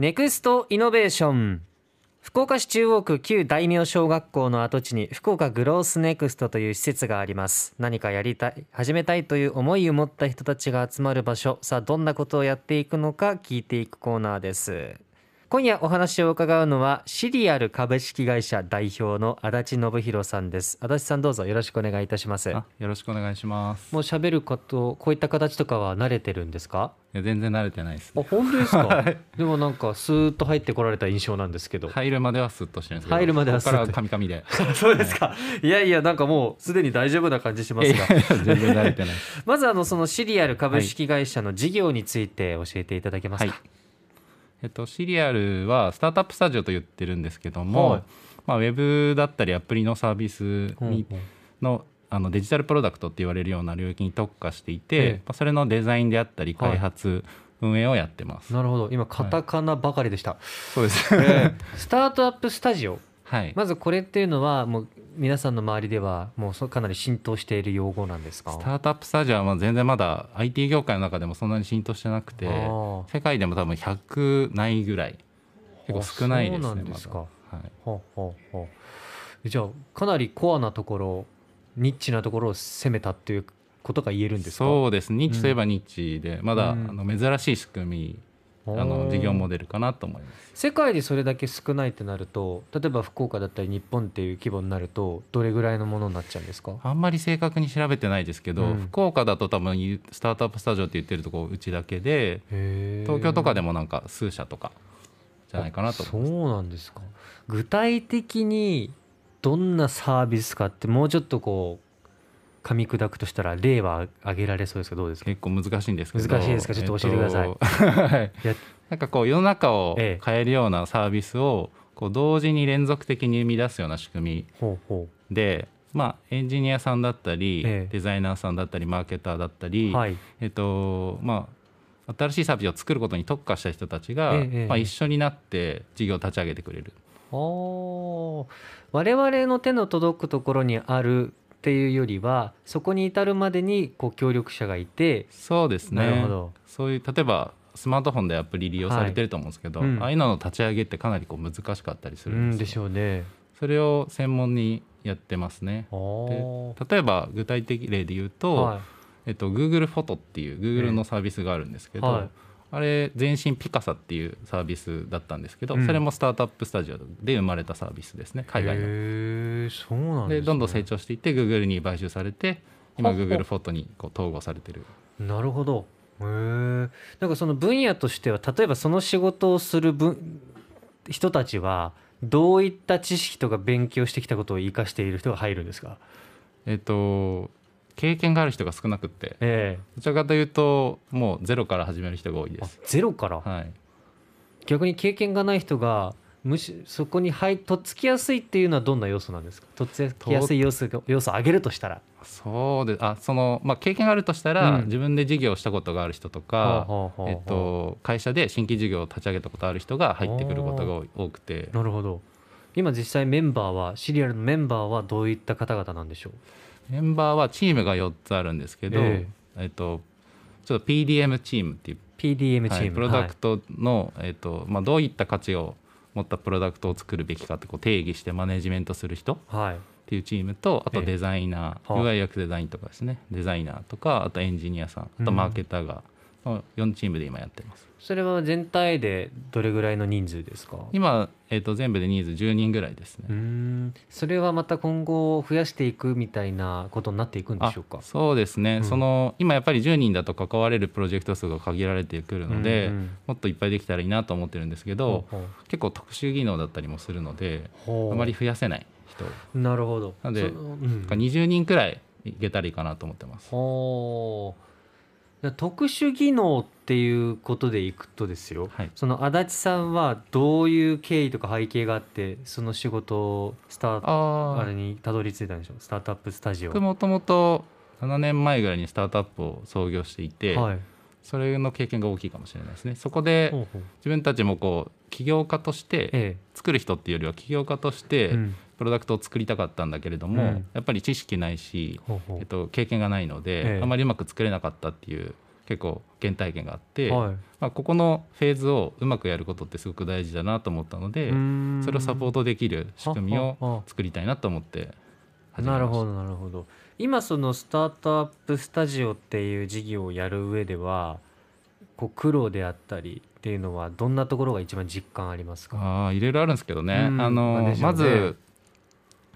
ネクストイノベーション。福岡市中央区旧大名小学校の跡地に福岡グロースネクストという施設があります。何かやりたい始めたいという思いを持った人たちが集まる場所。さあどんなことをやっていくのか聞いていくコーナーです。今夜お話を伺うのはシリアル株式会社代表の足立信弘さんです。足立さんどうぞよろしくお願いいたします。あよろしくお願いします。もう喋ることこういった形とかは慣れてるんですか？いや全然慣れてないです、あ本当ですか？でもなんかスーッと入ってこられた印象なんですけど、入るまではスッとしてるんですけど。入るまではスッと。カミカミで。そうですか、い、やいやなんかもうすでに大丈夫な感じしますが。全然慣れてない まずあのそのシリアル株式会社の事業について教えていただけますか、はいえっと、シリアルはスタートアップスタジオと言ってるんですけども、はい。まあ、ウェブだったりアプリのサービスにのあのデジタルプロダクトって言われるような領域に特化していて、ええ。まあ、それのデザインであったりはい。開発、運営をやってます。なるほど。今カタカナばかりでした、そうです、ええ。スタートアップスタジオ。はい、まずこれっていうのはもう皆さんの周りではもうそかなり浸透している用語なんですか？スタートアップスタジオはまあ全然まだ IT 業界の中でもそんなに浸透してなくて世界でも多分100ないぐらい結構少ないですねあそうなんですか。まだはい、ほうほうほう。じゃあかなりコアなところニッチなところを攻めたっていうことが言えるんですか？そうです。ニッチといえばニッチで、まだ、うん。あの珍しい仕組みあの事業モデルかなと思います。世界でそれだけ少ないってなると例えば福岡だったり日本っていう規模になるとどれぐらいのものになっちゃうんですか？あんまり正確に調べてないですけど、うん。福岡だと多分スタートアップスタジオって言ってるとこうちだけで東京とかでももなんか数社とかじゃないかなとそうなんですか。具体的にどんなサービスかってもうちょっとこう噛み砕くとしたら例は挙げられそうですかどうですか？結構難しいんですけど。難しいですか？ちょっと教えてください。えっとはいなんかこう世の中をええ。変えるようなサービスをこう同時に連続的に生み出すような仕組み。で、まあ、エンジニアさんだったり、ええ。デザイナーさんだったりマーケターだったり、うはい。えっとまあ、新しいサービスを作ることに特化した人たちが、ええまあ、一緒になって事業を立ち上げてくれる。おー。我々の手の届くところにあるっていうよりはそこに至るまでにこう協力者がいてそうですね。なるほど。そういう例えばスマートフォンでアプリ利用されてると思うんですけど、はいうん。ああいうのの立ち上げってかなりこう難しかったりすうるんですでしょうね。それを専門にやってますね。例えば具体的例で言うと、はえっと、Google フォトっていう Google のサービスがあるんですけど、はいあれ全身ピカサっていうサービスだったんですけど、うん。それもスタートアップスタジオで生まれたサービスですね海外の。へえそうなんです、ね、でどんどん成長していって Google に買収されて今ほほ Google フォトにこう統合されてる。なるほど。へえなんかその分野としては例えばその仕事をする分人たちはどういった知識とか勉強してきたことを生かしている人が入るんですか？えっと経験がある人が少なくって。えどちらかというともうゼロから始める人が多いです。ゼロから？はい、逆に経験がない人がむしそこに入とっつきやすいっていうのはどんな要素なんですか？とっつきやすい要素が要素を上げるとしたら。そうであその、まあ、経験があるとしたら、うん。自分で事業をしたことがある人とか、えっと、会社で新規事業を立ち上げたことある人が入ってくることが多くて。なるほど。今実際メンバーはシリアルのメンバーはどういった方々なんでしょう？メンバーはチームが4つあるんですけど、ええ。っと、ちょっと PDM チームっていう、PDM チーム、はいプロダクトの、えっとまあ、どういった価値を持ったプロダクトを作るべきかってこう定義してマネジメントする人っはい、はいていうチームとあとええ。デザイナー、はあ UIX デザインとかですね。デザイナーとかあとエンジニアさんあとマーケターが、まあ4チームで今やってます。それは全体でどれぐらいの人数ですか？今、えっと全部で人数10人ぐらいですね。うーん。それはまた今後増やしていくみたいなことになっていくんであしょうか？そうですね、うん。その今やっぱり10人だと関われるプロジェクト数が限られてくるので、うんうんもっといっぱいできたらいいなと思ってるんですけど、ほう結構特殊技能だったりもするのであまり増やせない人。なるほど。なんでうん。が20人くらいいけたらいいかなと思ってます。特殊技能っていうことでいくとですよはい、その足立さんはどういう経緯とか背景があってその仕事をスタートああれにたどり着いたんでしょう？スタートアップスタジオ。僕もともと7年前ぐらいにスタートアップを創業していて、はいそれの経験が大きいかもしれないですね。そこで自分たちもこう起業家としてえ作る人っていうよりは起業家としえてうん。プロダクトを作りたかったんだけれども、うん。やっぱり知識ないし、えっと、経験がないので、ええ。あまりうまく作れなかったっていう結構原体験があって、はい。まあ、ここのフェーズをうまくやることってすごく大事だなと思ったのでそれをサポートトできる仕組みを作りたいなと思ってなるほどなるほど。今そのスタートアップスタジオっていう事業をやる上ではこう苦労であったりっていうのはどんなところが一番実感ありますか？ああいろいろあるんですけどね、うんあのね。まず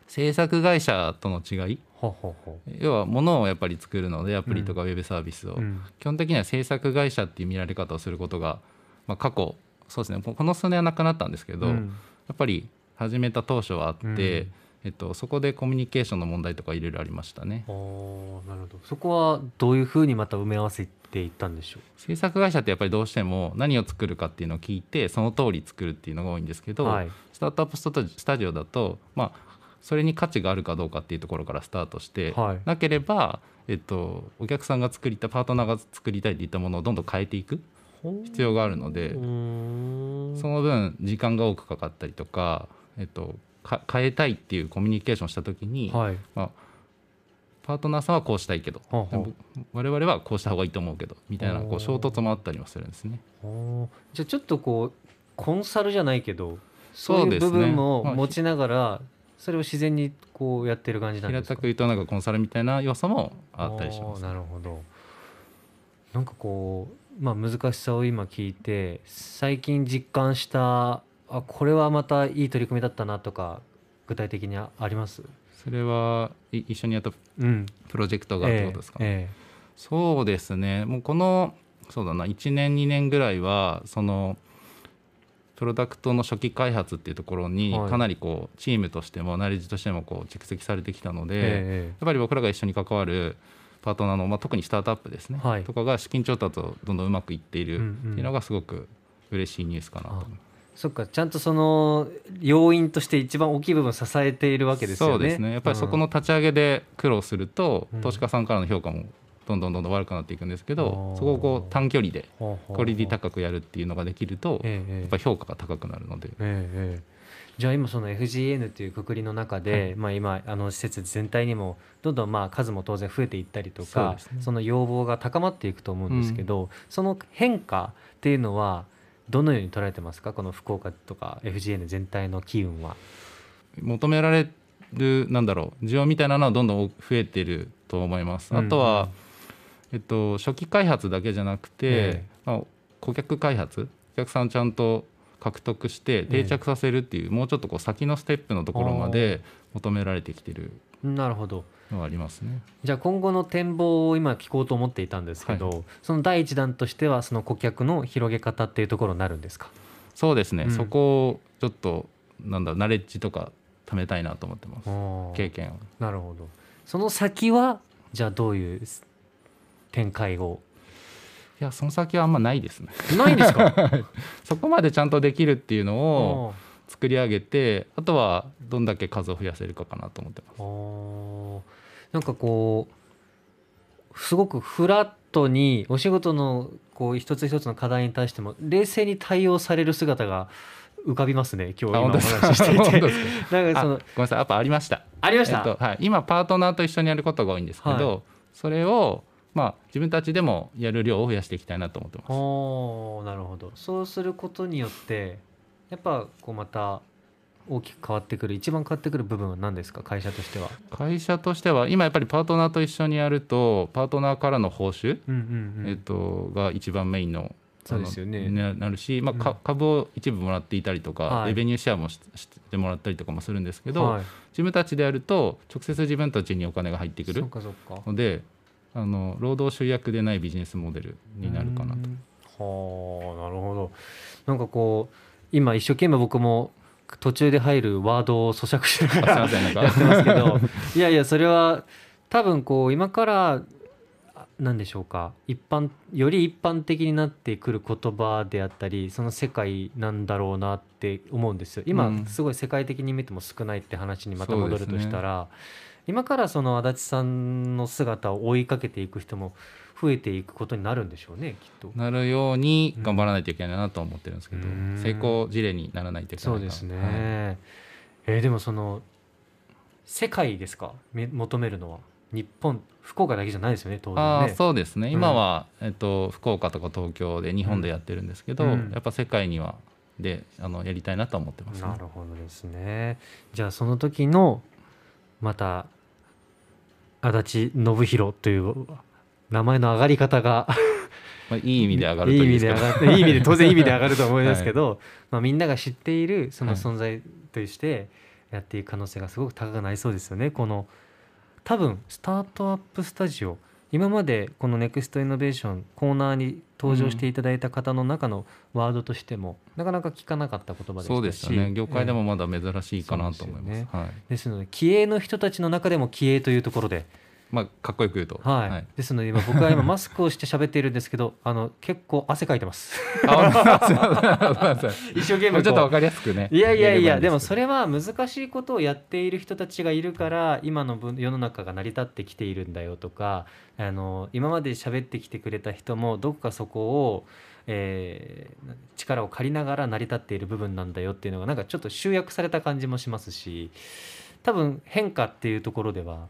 制作会社との違い。ほうほうほ要は物をやっぱり作るのでアプリとかウェブサービスを、う、うん。基本的には制作会社っていう見られ方をすることが、まあ、過去そうですね。この数年はなくなったんですけど、やうん。っぱり始めた当初はあって、うんえっと、そこでコミュニケーションの問題とかいろいろありましたね。おーなるほど。そこはどういうふうにまた埋め合わせていったんでしょ制作会社ってやっぱりどうしても何を作るかっていうのを聞いてその通り作るっていうのが多いんですけど、うはい。スタートアップスタジオだと、まあ、それに価値があるかどうかっていうところからスタートして、はい。なければ、えっと、お客さんが作りたいパートナーが作りたいっていったものをどんどん変えていく必要があるので、その分時間が多くかかったりとか、えっと、か変えたいっていうコミュニケーションした時に、はい。まあ、パートナーさんはこうしたいけど、ほうほう。でも我々はこうした方がいいと思うけどみたいなこう衝突もあったりもするんですね。じゃあちょっとこうコンサルじゃないけどそういう部分もまあ持ちながらそれを自然にこうやってる感じなんですか？平たく言うとなんかコンサルみたいな要素もあったりします。なるほど。なんかこうまあ難しさを今聞いて最近実感したあこれはまたいい取り組みだったなとか具体的にあります？それはい一緒にやったうん。プロジェクトがってことですか、えそうですね。もうこのそうだな1年2年ぐらいはそのプロダクトの初期開発っていうところにはい。かなりこうチームとしてもナレッジとしてもこう蓄積されてきたので、ええやっぱり僕らが一緒に関わるパートナーの、まあ、特にスタートアップですね、はい。とかが資金調達をどんどんうまくいっているうんうんっていうのがすごく嬉しいニュースかなと。思います。そっかちゃんとその要因として一番大きい部分を支えているわけですよね。そうですね。やっぱりそこの立ち上げで苦労すると、うん。投資家さんからの評価もどんどんどんどん悪くなっていくんですけど、あー。そこをこう短距離でクオリティ高くやるっていうのができると、やっぱり評価が高くなるので、じゃあ今その FGN というくくりの中で、まあ、今あの施設全体にもどんどんまあ数も当然増えていったりとかそね。その要望が高まっていくと思うんですけど、その変化っていうのはどのように捉えてますか？この福岡とか FGN 全体の機運は。求められるなんだろう需要みたいなのはどんどん増えてると思います。あとは、えっと、初期開発だけじゃなくて、えまあ、顧客開発？お客さんちゃんと獲得して定着させるっていう、もうちょっとこう先のステップのところまで求められてきてるなるほど。ありますね。じゃあ今後の展望を今聞こうと思っていたんですけど、その第一弾としてはその顧客の広げ方っていうところになるんですか？そうですね、うん。そこをちょっとなんだナレッジとか貯めたいなと思ってます。経験を。なるほど。その先はじゃあどういう展開をいやその先はあんまないですね。ないんですか？そこまでちゃんとできるっていうのを作り上げてあとはどんだけ数を増やせるかかなと思ってます。なんかこうすごくフラットにお仕事のこう一つ一つの課題に対しても冷静に対応される姿が浮かびますね今日今お話ししていて。なんかそのあごめんなさい。やっぱありました。ありました、えっとはい、今パートナーと一緒にやることが多いんですけど、はい。それをまあ自分たちでもやる量を増やしていきたいなと思ってます。おーなるほど。そうすることによってやっぱこうまた大きく変わってくる一番変わってくる部分は何ですか？会社としては。会社としては今やっぱりパートナーと一緒にやるとパートナーからの報酬、うんうんうん。えっと、が一番メインのそうですよね。ななるし、まあかうん株を一部もらっていたりとか、はい。レベニューシェアもししてもらったりとかもするんですけど、はい、自分たちでやると直接自分たちにお金が入ってくるそっかそっか。のであの労働集約でないビジネスモデルになるかなと。と。はあなるほど。なんかこう今一生懸命僕も途中で入るワードを咀嚼しながらやってかますけど いやいやそれは多分こう今からあ何でしょうか一般より一般的になってくる言葉であったりその世界なんだろうなって思うんですよ今、うんすごい世界的に見ても少ないって話にまた戻るとしたら、今からその足立さんの姿を追いかけていく人も増えていくことになるんでしょうねきっと。なるように頑張らないといけないなとは思ってるんですけど、うん。成功事例にならないといけないなそうですね、はいえーでもその世界ですか？め求めるのは。日本福岡だけじゃないですよね当然ね。そうですね。ん。今は、えっと、福岡とか東京で日本でやってるんですけど、うん。やっぱ世界にはであのやりたいなとは思ってますね。なるほどですね。じゃあその時のまた足立信弘という名前の上がり方が まあ、いい意味で上がるいい意味で上がっていい意味で当然いい意味で上がると思いますけど、まあ、みんなが知っているそのはい。存在としてやっていく可能性がすごく高くなりそうですよね。この多分スタートアップスタジオ今までこのネクストイノベーションコーナーに登場していただいた方の中のワードとしても、なかなか聞かなかった言葉でしたし。そうですよね。業界でもえまだ珍しいかなと思います,、はい。えですので気鋭の人たちの中でも気鋭というところでまあ、かっこよく言うと。はい、ですので今僕は今マスクをして喋っているんですけど あの結構汗かいてます。一生懸命ちょっとわかりやすくねいやいやいやでもそれは難しいことをやっている人たちがいるから今の分世の中が成り立ってきているんだよとかあの今まで喋ってきてくれた人もどこかそこを、えー力を借りながら成り立っている部分なんだよっていうのがなんかちょっと集約された感じもしますし多分変化っていうところでは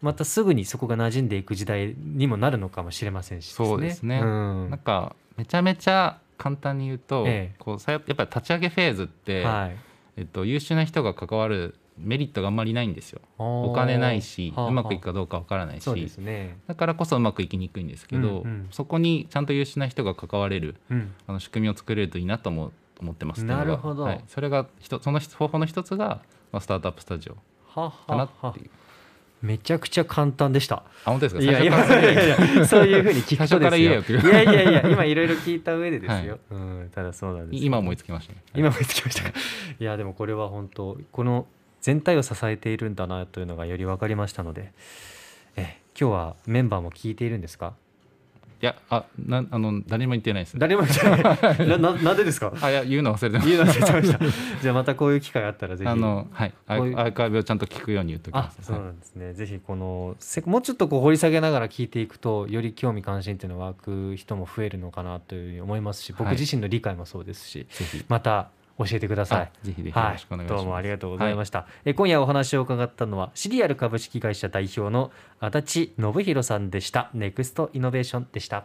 またすぐにそこが馴染んでいく時代にもなるのかもしれませんしそうですね。うん。なんかめちゃめちゃ簡単に言うと、ええ。こうさやっぱり立ち上げフェーズって、はい。えっと、優秀な人が関わるメリットがあんまりないんですよ。おお金ないしはあはあ。うまくいくかどうかわからないし。そうですね、だからこそうまくいきにくいんですけど、うんうん。そこにちゃんと優秀な人が関われるうん、あの仕組みを作れるといいなと思思ってますなるほど。はい、それがひとその方法の一つが、まあ、スタートアップスタジオははかなっはていうめちゃくちゃ簡単でした。あ本当ですか？いやいやいやいやいやそういうふうに聞くとですよ。いやいやいや今いろいろ聞いた上でですよ。はいうんただそうなんです。今思いつきましたね今思いつきましたか？いやでもこれは本当この全体を支えているんだなというのがより分かりましたので、え今日はメンバーも聞いているんですか？いやあなあの誰も言ってないですね誰も言ってない。なななんでですか？あいや言うの忘れてまし言うの忘れてました。じゃあまたこういう機会あったらぜひ。たあのはいアーカイブをちゃんと聞くように言っておきあますそうなんですね、ぜひこのせもうちょっとこう掘り下げながら聞いていくとより興味関心っていうのが湧く人も増えるのかなというふうに思いますし僕はい自身の理解もそうですし、ぜひまた教えてください。あ。ぜひぜひよろしくお願いします、どうもありがとうございました、え今夜お話を伺ったのはシリアル株式会社代表の足立信弘さんでした。ネクストイノベーションでした